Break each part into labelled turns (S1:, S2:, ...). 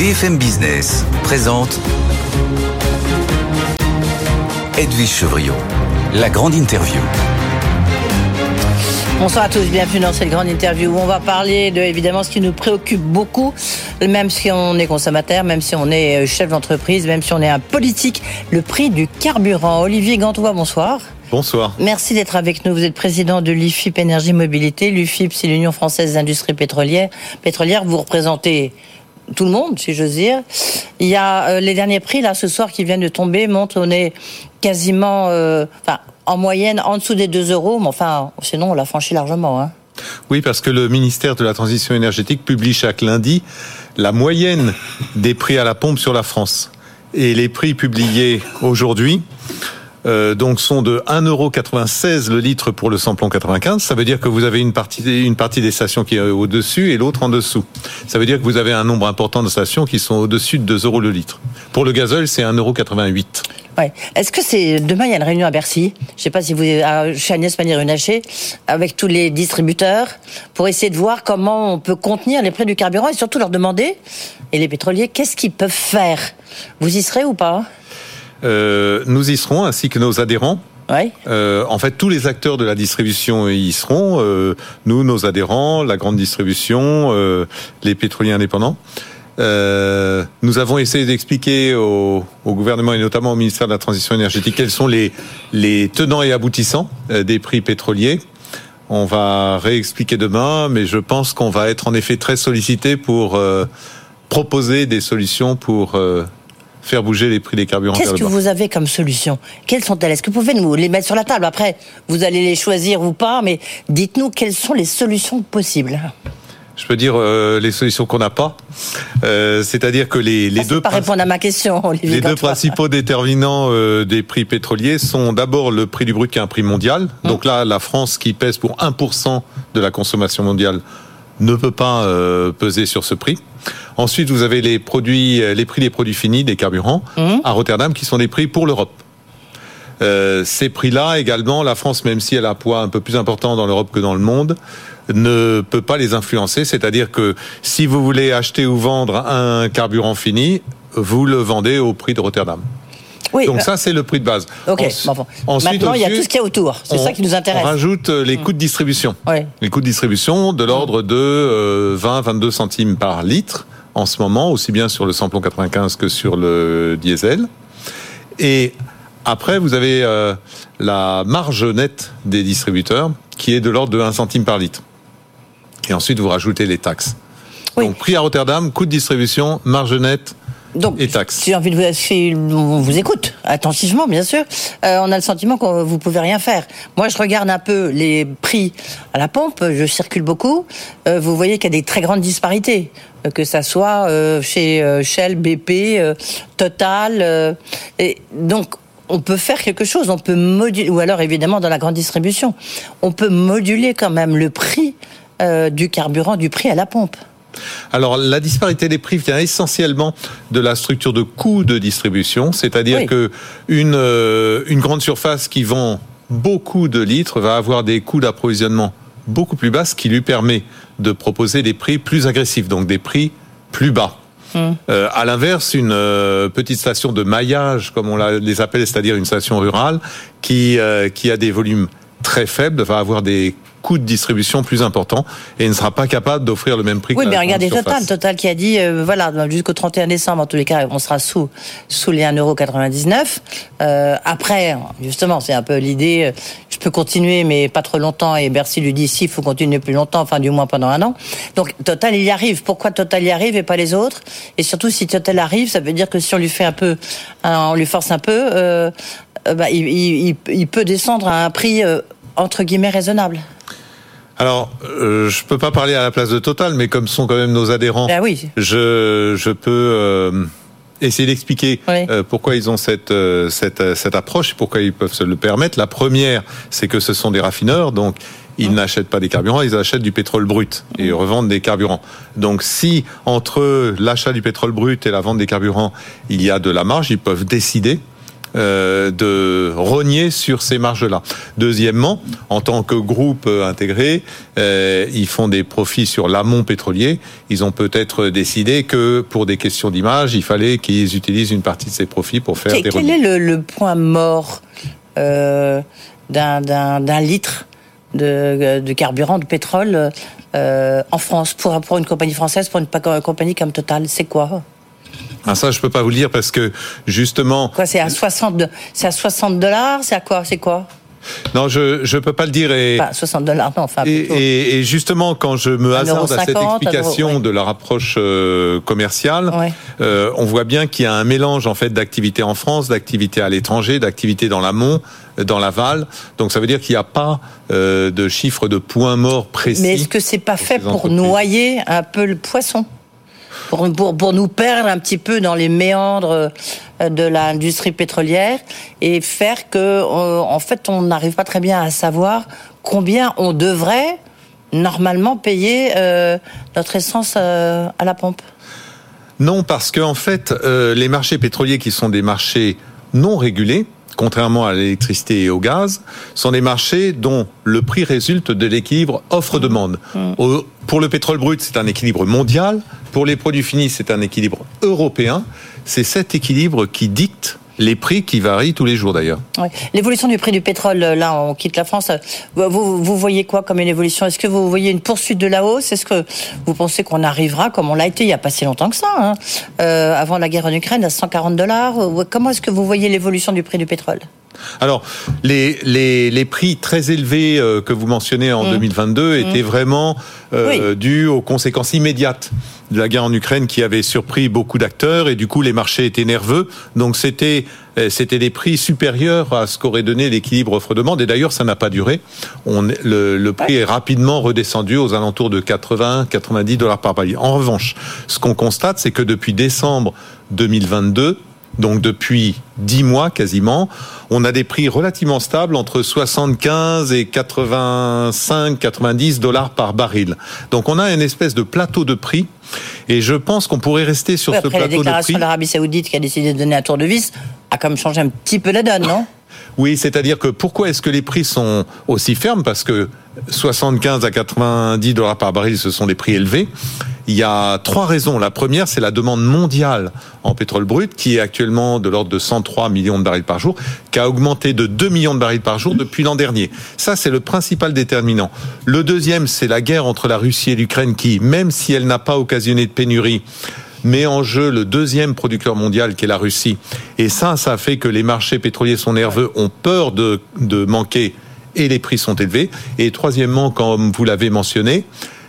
S1: BFM Business présente Edwige Chevriot, la grande interview.
S2: Bonsoir à tous, bienvenue dans cette grande interview où on va parler de évidemment ce qui nous préoccupe beaucoup, même si on est consommateur, même si on est euh, chef d'entreprise, même si on est un politique, le prix du carburant. Olivier Gantois, bonsoir.
S3: Bonsoir.
S2: Merci d'être avec nous. Vous êtes président de l'IFIP Énergie Mobilité. L'IFIP, c'est l'Union française d'industrie pétrolière. Pétrolière, vous représentez tout le monde, si j'ose dire. Il y a euh, les derniers prix là ce soir qui viennent de tomber montrent qu'on est quasiment, euh, en moyenne en dessous des 2 euros, mais enfin, sinon on l'a franchi largement. Hein.
S3: Oui, parce que le ministère de la Transition énergétique publie chaque lundi la moyenne des prix à la pompe sur la France. Et les prix publiés aujourd'hui euh, donc sont de 1,96€ le litre pour le samplon 95. Ça veut dire que vous avez une partie, une partie des stations qui est au-dessus et l'autre en dessous. Ça veut dire que vous avez un nombre important de stations qui sont au-dessus de 2 euros le litre. Pour le gazole, c'est 1,88€.
S2: Ouais. Est-ce que c'est demain il y a une réunion à Bercy? Je sais pas si vous chez Agnès Pannier-Runacher avec tous les distributeurs pour essayer de voir comment on peut contenir les prix du carburant et surtout leur demander et les pétroliers qu'est-ce qu'ils peuvent faire? Vous y serez ou pas?
S3: Euh, nous y serons, ainsi que nos adhérents.
S2: Ouais.
S3: Euh, en fait, tous les acteurs de la distribution y seront. Euh, nous, nos adhérents, la grande distribution, euh, les pétroliers indépendants. Euh, nous avons essayé d'expliquer au, au, gouvernement et notamment au ministère de la Transition énergétique quels sont les, les tenants et aboutissants euh, des prix pétroliers. On va réexpliquer demain, mais je pense qu'on va être en effet très sollicité pour euh, proposer des solutions pour faire bouger les prix des carburants.
S2: Qu'est-ce que vous avez comme solution? Quelles sont-elles? Est-ce que vous pouvez nous les mettre sur la table Après, vous allez les choisir ou pas, mais dites-nous quelles sont les solutions possibles.
S3: Je peux dire euh, les solutions qu'on n'a pas. Euh, C'est-à-dire que les, les deux
S2: pas répondre à ma question. Olivier
S3: les deux principaux déterminants euh, des prix pétroliers sont d'abord le prix du brut qui est un prix mondial. Hum. Donc là, la France qui pèse pour 1% de la consommation mondiale ne peut pas euh, peser sur ce prix. Ensuite, vous avez les produits, euh, les prix des produits finis, des carburants, mmh. à Rotterdam, qui sont des prix pour l'Europe. Euh, ces prix-là, également, la France, même si elle a un poids un peu plus important dans l'Europe que dans le monde, ne peut pas les influencer. C'est-à-dire que si vous voulez acheter ou vendre un carburant fini, vous le vendez au prix de Rotterdam.
S2: Oui,
S3: Donc ça, c'est le prix de base.
S2: Ok. Ensuite, Ensuite, Maintenant, il y a tout ce qu'il y a autour. C'est ça qui nous intéresse.
S3: On rajoute euh, les coûts de distribution.
S2: Oui.
S3: Les coûts de distribution de l'ordre de euh, 20-22 centimes par litre en ce moment, aussi bien sur le samplon 95 que sur le diesel. Et après, vous avez euh, la marge nette des distributeurs qui est de l'ordre de 1 centime par litre. Et ensuite, vous rajoutez les taxes. Oui. Donc, prix à Rotterdam, coût de distribution, marge nette,
S2: donc,
S3: et taxes.
S2: Si envie de vous, si on vous écoute attentivement, bien sûr, euh, on a le sentiment que vous pouvez rien faire. Moi, je regarde un peu les prix à la pompe. Je circule beaucoup. Euh, vous voyez qu'il y a des très grandes disparités, euh, que ça soit euh, chez euh, Shell, BP, euh, Total. et donc, on peut faire quelque chose. On peut moduler, ou alors évidemment dans la grande distribution, on peut moduler quand même le prix du carburant, du prix à la pompe.
S3: Alors, la disparité des prix vient essentiellement de la structure de coûts de distribution, c'est-à-dire oui. que une, euh, une grande surface qui vend beaucoup de litres va avoir des coûts d'approvisionnement beaucoup plus bas, ce qui lui permet de proposer des prix plus agressifs, donc des prix plus bas. Hum. Euh, à l'inverse, une euh, petite station de maillage, comme on les appelle, c'est-à-dire une station rurale, qui, euh, qui a des volumes très faibles, va avoir des coût de distribution plus important et ne sera pas capable d'offrir le même prix.
S2: Oui,
S3: que
S2: mais regardez Total, Total qui a dit euh, voilà jusqu'au 31 décembre en tous les cas on sera sous sous les 1,99€. Euh, après justement c'est un peu l'idée euh, je peux continuer mais pas trop longtemps et Bercy lui dit si il faut continuer plus longtemps enfin du moins pendant un an. Donc Total il y arrive. Pourquoi Total y arrive et pas les autres? Et surtout si Total arrive ça veut dire que si on lui fait un peu on lui force un peu euh, bah, il, il, il, peut descendre à un prix entre guillemets raisonnable.
S3: Alors, euh, je peux pas parler à la place de Total, mais comme sont quand même nos adhérents,
S2: ah oui.
S3: je, je peux euh, essayer d'expliquer
S2: oui.
S3: euh, pourquoi ils ont cette, cette, cette approche et pourquoi ils peuvent se le permettre. La première, c'est que ce sont des raffineurs, donc ils mmh. n'achètent pas des carburants, ils achètent du pétrole brut et ils revendent des carburants. Donc si entre l'achat du pétrole brut et la vente des carburants, il y a de la marge, ils peuvent décider euh, de rogner sur ces marges-là. Deuxièmement, en tant que groupe intégré, euh, ils font des profits sur l'amont pétrolier. Ils ont peut-être décidé que pour des questions d'image, il fallait qu'ils utilisent une partie de ces profits pour faire des
S2: Quel est le, le, point mort euh, d'un litre de, de, carburant, de pétrole euh, en France pour, pour une compagnie française, pour une compagnie comme Total? C'est quoi?
S3: Ah, ça, je peux pas vous le dire parce que justement.
S2: Quoi, c'est à 60, c'est à 60 dollars, c'est à quoi, c'est quoi?
S3: Non, je je peux pas le dire et
S2: 60 dollars non enfin
S3: et, et, justement quand je me hasarde à cette explication de leur approche euh, commerciale, euh, on voit bien qu'il y a un mélange en fait d'activités en France, d'activités à l'étranger, d'activités dans l'amont, dans l'aval. Donc ça veut dire qu'il n'y a pas euh, de chiffre de points morts précis.
S2: Mais est-ce que c'est pas fait pour noyer un peu le poisson? Pour, pour, nous perdre un petit peu dans les méandres euh, de l'industrie pétrolière et faire que, euh, en fait, on n'arrive pas très bien à savoir combien on devrait normalement payer euh, notre essence à la pompe.
S3: Non, parce qu'en en fait, les marchés pétroliers qui sont des marchés non régulés, contrairement à l'électricité et au gaz, sont des marchés dont le prix résulte de l'équilibre offre-demande. Mmh. Pour le pétrole brut, c'est un équilibre mondial. Pour les produits finis, c'est un équilibre européen. C'est cet équilibre qui dicte les prix qui varient tous les jours d'ailleurs.
S2: L'évolution du prix du pétrole, euh, là on quitte la France, vous, vous voyez quoi comme une évolution? Est-ce que vous voyez une poursuite de la hausse? Est-ce que vous pensez qu'on arrivera, comme on l'a été il n'y a pas si longtemps que ça, hein, euh, avant la guerre en Ukraine, à 140 dollars? Comment est-ce que vous voyez l'évolution du prix du pétrole?
S3: Alors, les, les, les, prix très élevés euh, que vous mentionnez en 2022 mmh. étaient mmh. vraiment euh, dus aux conséquences immédiates de la guerre en Ukraine qui avait surpris beaucoup d'acteurs et du coup les marchés étaient nerveux. Donc c'était euh, c'était des prix supérieurs à ce qu'aurait donné l'équilibre offre-demande et d'ailleurs ça n'a pas duré. On, le, le prix est rapidement redescendu aux alentours de 80 90 dollars par baril. En revanche, ce qu'on constate c'est que depuis décembre 2022 donc depuis 10 mois quasiment, on a des prix relativement stables entre 75 et 85, 90 dollars par baril. Donc on a une espèce de plateau de prix et je pense qu'on pourrait rester sur ce plateau de prix. La
S2: déclaration de l'Arabie Saoudite qui a décidé de donner un tour de vis a quand même changé un petit peu la donne, non?
S3: Oui, c'est-à-dire que pourquoi est-ce que les prix sont aussi fermes? Parce que 75 à 90 dollars par baril, ce sont des prix élevés. Il y a trois raisons. La première, c'est la demande mondiale en pétrole brut, qui est actuellement de l'ordre de 103 millions de barils par jour, qui a augmenté de 2 millions de barils par jour depuis l'an dernier. Ça, c'est le principal déterminant. Le deuxième, c'est la guerre entre la Russie et l'Ukraine, qui, même si elle n'a pas occasionné de pénurie, met en jeu le deuxième producteur mondial qui est la Russie. Et ça, ça fait que les marchés pétroliers sont nerveux, ont peur de, de manquer et les prix sont élevés. Et troisièmement, comme vous l'avez mentionné,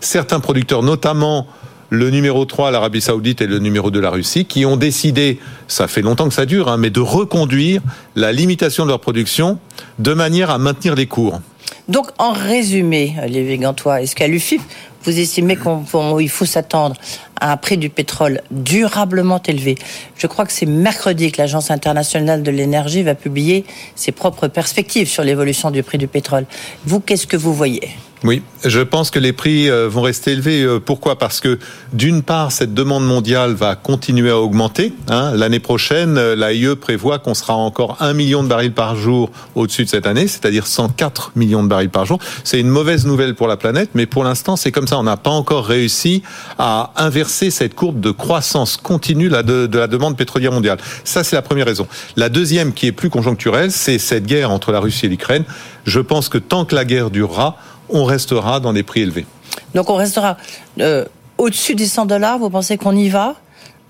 S3: certains producteurs, notamment le numéro 3, l'Arabie Saoudite, et le numéro 2, la Russie, qui ont décidé, ça fait longtemps que ça dure, hein, mais de reconduire la limitation de leur production de manière à maintenir les cours.
S2: Donc, en résumé, Lévi Gantois, est-ce qu'à l'UFIP, vous estimez qu'il faut s'attendre à un prix du pétrole durablement élevé Je crois que c'est mercredi que l'Agence internationale de l'énergie va publier ses propres perspectives sur l'évolution du prix du pétrole. Vous, qu'est-ce que vous voyez?
S3: Oui, je pense que les prix euh, vont rester élevés. Euh, pourquoi? Parce que d'une part, cette demande mondiale va continuer à augmenter. Hein. L'année prochaine, euh, l'AIE prévoit qu'on sera encore 1 million de barils par jour au-dessus de cette année, c'est-à-dire 104 millions de barils par jour. C'est une mauvaise nouvelle pour la planète, mais pour l'instant, c'est comme ça. On n'a pas encore réussi à inverser cette courbe de croissance continue de, la demande pétrolière mondiale. Ça, c'est la première raison. La deuxième, qui est plus conjoncturelle, c'est cette guerre entre la Russie et l'Ukraine. Je pense que tant que la guerre durera, on restera dans des prix élevés.
S2: Donc on restera euh, au-dessus des 100 dollars, vous pensez qu'on y va?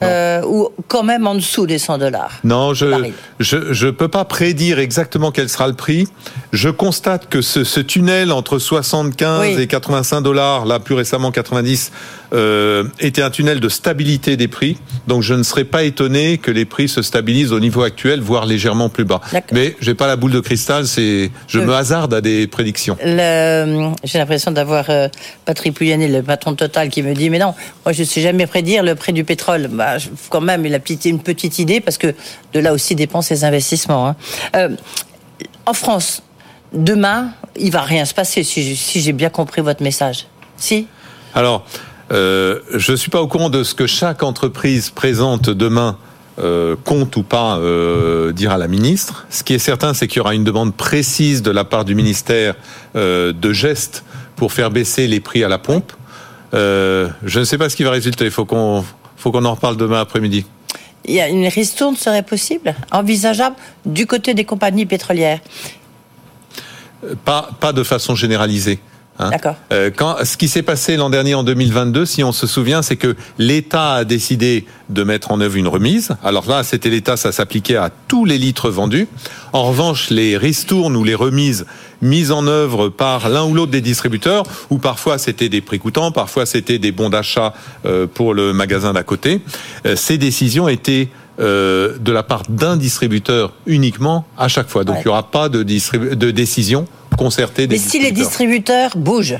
S2: Euh, ou quand même en dessous des 100 dollars.
S3: Non, je, je je peux pas prédire exactement quel sera le prix. Je constate que ce, ce tunnel entre 75 et 85 dollars, là plus récemment 90, euh, était un tunnel de stabilité des prix. Donc je ne serais pas étonné que les prix se stabilisent au niveau actuel, voire légèrement plus bas. Mais j'ai pas la boule de cristal, c'est je me hasarde à des prédictions.
S2: J'ai l'impression d'avoir euh, Patrick Pouyanné, le patron de Total, qui me dit mais non, moi je ne sais jamais prédire le prix du pétrole. Bah, quand même, il a une petite idée parce que de là aussi dépendent ses investissements. Hein. Euh, en France, demain, il va rien se passer si j'ai bien compris votre message. Si?
S3: Alors, euh, je ne suis pas au courant de ce que chaque entreprise présente demain euh, compte ou pas euh, dire à la ministre. Ce qui est certain, c'est qu'il y aura une demande précise de la part du ministère de gestes pour faire baisser les prix à la pompe. Je ne sais pas ce qui va résulter. Il faut qu'on faut qu'on en reparle demain après-midi.
S2: Il y a une ristourne serait possible, envisageable du côté des compagnies pétrolières?
S3: Pas pas de façon généralisée.
S2: Hein. D'accord.
S3: Euh, quand, ce qui s'est passé l'an dernier en 2022, si on se souvient, c'est que l'État a décidé de mettre en œuvre une remise. Alors là, c'était l'État, ça s'appliquait à tous les litres vendus. En revanche, les ristournes ou les remises mises en œuvre par l'un ou l'autre des distributeurs, ou parfois c'était des prix coûtants, parfois c'était des bons d'achat euh, pour le magasin d'à côté, euh, ces décisions étaient de la part d'un distributeur uniquement à chaque fois. Donc
S2: Ouais.
S3: il n'y aura pas de, de décision concertée des
S2: Mais si les
S3: distributeurs.
S2: bougent,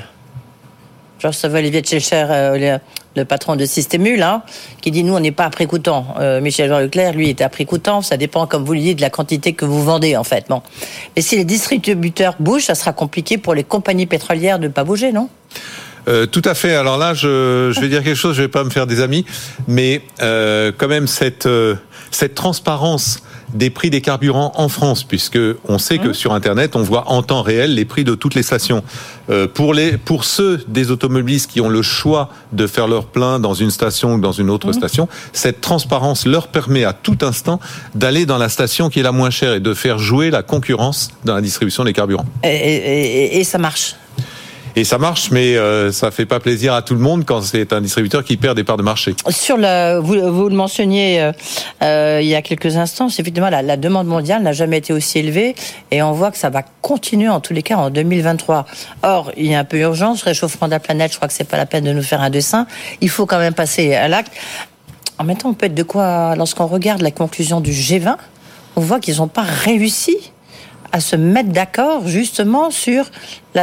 S2: je recevais Olivier Tchécher, euh, le, patron de Systémul, hein, qui dit nous on n'est pas à prix coûtant. Euh, Michel Jean Leclerc, lui, est à prix coûtant. Ça dépend, comme vous le dites, de la quantité que vous vendez en fait. Bon. Mais si les distributeurs bougent, ça sera compliqué pour les compagnies pétrolières de ne pas bouger, non?
S3: Euh, tout à fait. Alors là, je, je vais dire quelque chose, je vais pas me faire des amis, mais euh, quand même cette euh, cette transparence des prix des carburants en France, puisque on sait que sur Internet, on voit en temps réel les prix de toutes les stations. Euh, pour les pour ceux des automobilistes qui ont le choix de faire leur plein dans une station ou dans une autre station, cette transparence leur permet à tout instant d'aller dans la station qui est la moins chère et de faire jouer la concurrence dans la distribution des carburants.
S2: et, et- et- et ça marche.
S3: Et ça marche, mais euh, ça fait pas plaisir à tout le monde quand c'est un distributeur qui perd des parts de marché.
S2: Sur le, vous, vous le mentionniez euh, euh, il y a quelques instants, effectivement la, la demande mondiale n'a jamais été aussi élevée et on voit que ça va continuer en tous les cas en 2023. Or, il y a un peu urgence, réchauffement de la planète, je crois que c'est pas la peine de nous faire un dessin. Il faut quand même passer à l'acte. En même temps, on peut être de quoi, lorsqu'on regarde la conclusion du G20, on voit qu'ils n'ont pas réussi à se mettre d'accord justement sur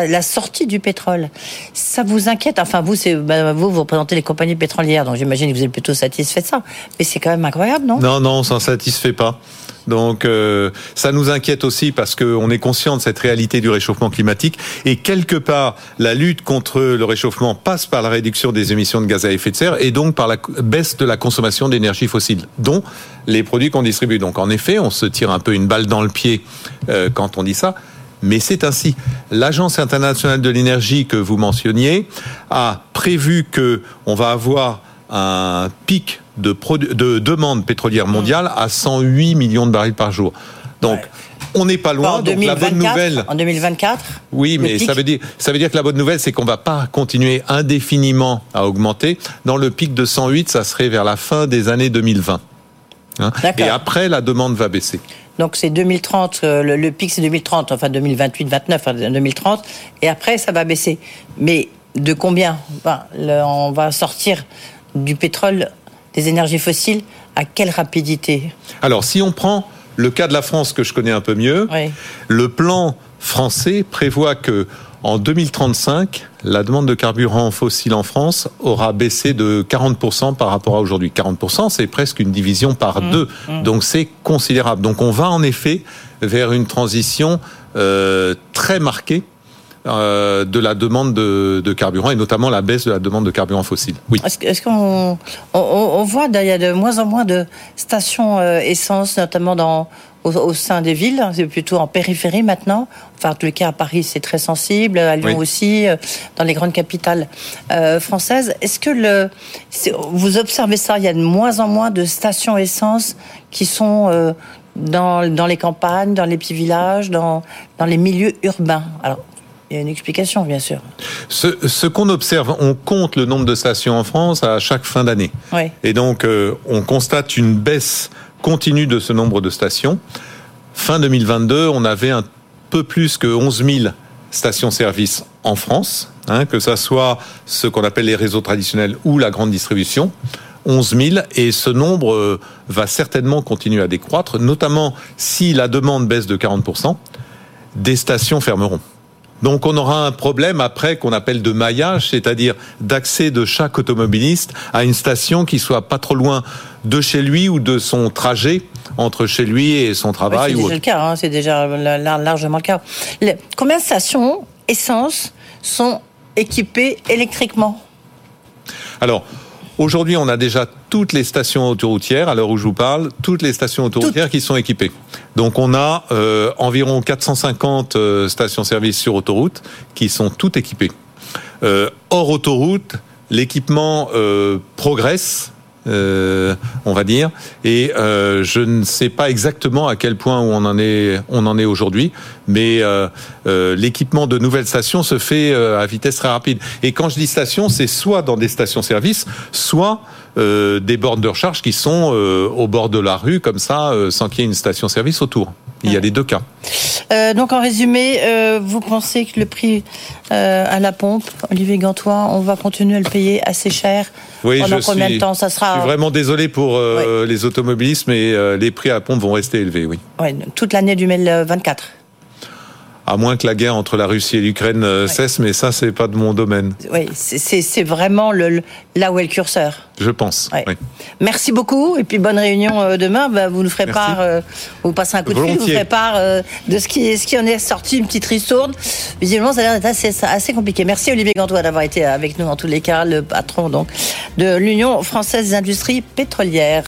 S2: la, sortie du pétrole. Ça vous inquiète Enfin, vous, bah, vous, vous représentez les compagnies pétrolières, donc j'imagine que vous êtes plutôt satisfait de ça. Mais c'est quand même incroyable, non?
S3: Non, non, on s'en satisfait pas. Donc euh, ça nous inquiète aussi parce qu'on est conscient de cette réalité du réchauffement climatique et quelque part la lutte contre le réchauffement passe par la réduction des émissions de gaz à effet de serre et donc par la baisse de la consommation d'énergie fossile, dont les produits qu'on distribue. Donc en effet, on se tire un peu une balle dans le pied euh, quand on dit ça. Mais c'est ainsi. L'Agence internationale de l'énergie que vous mentionniez a prévu que on va avoir un pic de, demande pétrolière mondiale à 108 millions de barils par jour. Donc,
S2: Ouais.
S3: on n'est pas loin.
S2: en,
S3: Donc, la
S2: 2024,
S3: bonne nouvelle.
S2: en 2024
S3: Oui, mais ça veut dire ça veut dire que la bonne nouvelle, c'est qu'on va pas continuer indéfiniment à augmenter. Dans le pic de 108, ça serait vers la fin des années 2020. Hein. Et après, la demande va baisser.
S2: Donc c'est 2030, euh, le, le pic c'est 2030, enfin 2028, 29, enfin 2030, et après ça va baisser. Mais de combien? Le- On va sortir du pétrole, des énergies fossiles, à quelle rapidité?
S3: Alors, si on prend le cas de la France que je connais un peu mieux,
S2: Oui.
S3: le plan français prévoit que en 2035, la demande de carburant fossile en France aura baissé de 40% par rapport à aujourd'hui. 40%, c'est presque une division par deux. Donc c'est considérable. Donc on va en effet vers une transition euh, très marquée euh, de la demande de, de carburant et notamment la baisse de la demande de carburant fossile. Oui.
S2: Est-ce qu'on on, on- on voit il y a de moins en moins de stations euh, essence, notamment dans au, au sein des villes, c'est plutôt en périphérie maintenant. Enfin, en tous les cas, à Paris, c'est très sensible, à Lyon
S3: Oui.
S2: aussi, euh, dans les grandes capitales euh, françaises. Est-ce que le, vous observez ça Il y a de moins en moins de stations essence qui sont euh, dans, dans les campagnes, dans les petits villages, dans, dans les milieux urbains? Alors, il y a une explication, bien sûr.
S3: Ce, ce qu'on observe, on compte le nombre de stations en France à chaque fin d'année.
S2: Oui.
S3: Et donc, euh, on constate une baisse continue de ce nombre de stations. Fin 2022, on avait un peu plus que 11 000 stations-service en France, hein, que ça soit ce qu'on appelle les réseaux traditionnels ou la grande distribution. 11 000 et ce nombre euh, va certainement continuer à décroître, notamment si la demande baisse de 40%, des stations fermeront. Donc on aura un problème après qu'on appelle de maillage, c'est-à-dire d'accès de chaque automobiliste à une station qui soit pas trop loin de chez lui ou de son trajet entre chez lui et son travail.
S2: c'est
S3: ou
S2: déjà le cas, hein, c'est déjà la- la- largement le cas. Combien de stations essence sont équipées électriquement?
S3: Alors, Aujourd'hui, on a déjà toutes les stations autoroutières, à l'heure où je vous parle, toutes les stations autoroutières qui sont équipées. Donc on a euh, environ 450 euh, stations-service sur autoroute qui sont toutes équipées. Euh, hors autoroute, l'équipement euh, progresse euh, on va dire. Et euh, je ne sais pas exactement à quel point on en est, on en est aujourd'hui, mais euh, euh l'équipement de nouvelles stations se fait euh, à vitesse très rapide. Et quand je dis station, c'est soit dans des stations-service, soit euh, des bornes de recharge qui sont au bord de la rue, comme ça, sans qu'il y ait une station-service autour. Il y a les deux cas.
S2: Euh, donc en résumé, euh, vous pensez que le prix euh, à la pompe, Olivier Gantois, on va continuer à le payer assez cher
S3: oui,
S2: Pendant
S3: je
S2: combien
S3: suis,
S2: de temps ça sera
S3: Je suis vraiment désolé pour les automobilistes, mais les prix à la pompe vont rester élevés, oui.
S2: Ouais, toute l'année du 2024.
S3: À moins que la guerre entre la Russie et l'Ukraine euh, cesse, mais ça, c'est pas de mon domaine.
S2: Oui, c'est vraiment le, là où est le curseur.
S3: Je pense.
S2: Ouais.
S3: oui.
S2: Merci beaucoup et puis bonne réunion euh, demain. Bah, vous nous ferez
S3: Merci.
S2: part, euh, vous passez un coup de fil, vous ferez part euh, de ce qui, ce qui en est sorti, une petite ristourne. Visiblement, ça a l'air d'être assez, assez compliqué. Merci Olivier Gantois d'avoir été avec nous en tous les cas, le patron donc de l'Union française des industries pétrolières.